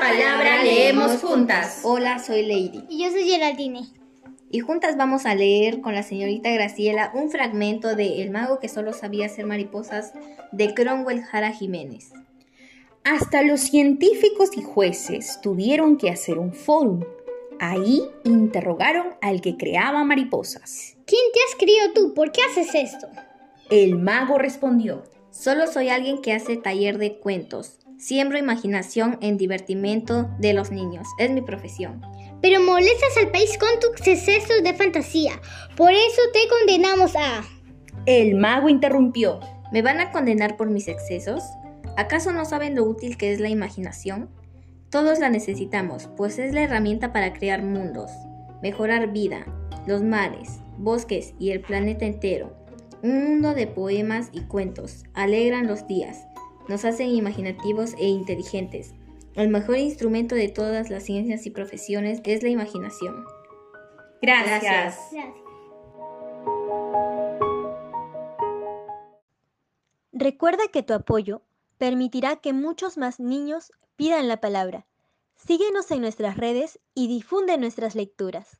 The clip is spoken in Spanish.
palabra leemos juntas. Hola, soy Lady. Y yo soy Geraldine. Y juntas vamos a leer con la señorita Graciela un fragmento de El mago que solo sabía hacer mariposas de Cromwell Jara Jiménez. Hasta los científicos y jueces tuvieron que hacer un fórum. Ahí interrogaron al que creaba mariposas. ¿Quién te has criado tú? ¿Por qué haces esto? El mago respondió. Solo soy alguien que hace taller de cuentos. Siembro imaginación en divertimento de los niños. Es mi profesión. Pero molestas al país con tus excesos de fantasía. Por eso te condenamos a... El mago interrumpió. ¿Me van a condenar por mis excesos? ¿Acaso no saben lo útil que es la imaginación? Todos la necesitamos, pues es la herramienta para crear mundos, mejorar vida, los mares, bosques y el planeta entero. Un mundo de poemas y cuentos alegran los días, nos hacen imaginativos e inteligentes. El mejor instrumento de todas las ciencias y profesiones es la imaginación. Gracias. Gracias. Recuerda que tu apoyo permitirá que muchos más niños pidan la palabra. Síguenos en nuestras redes y difunde nuestras lecturas.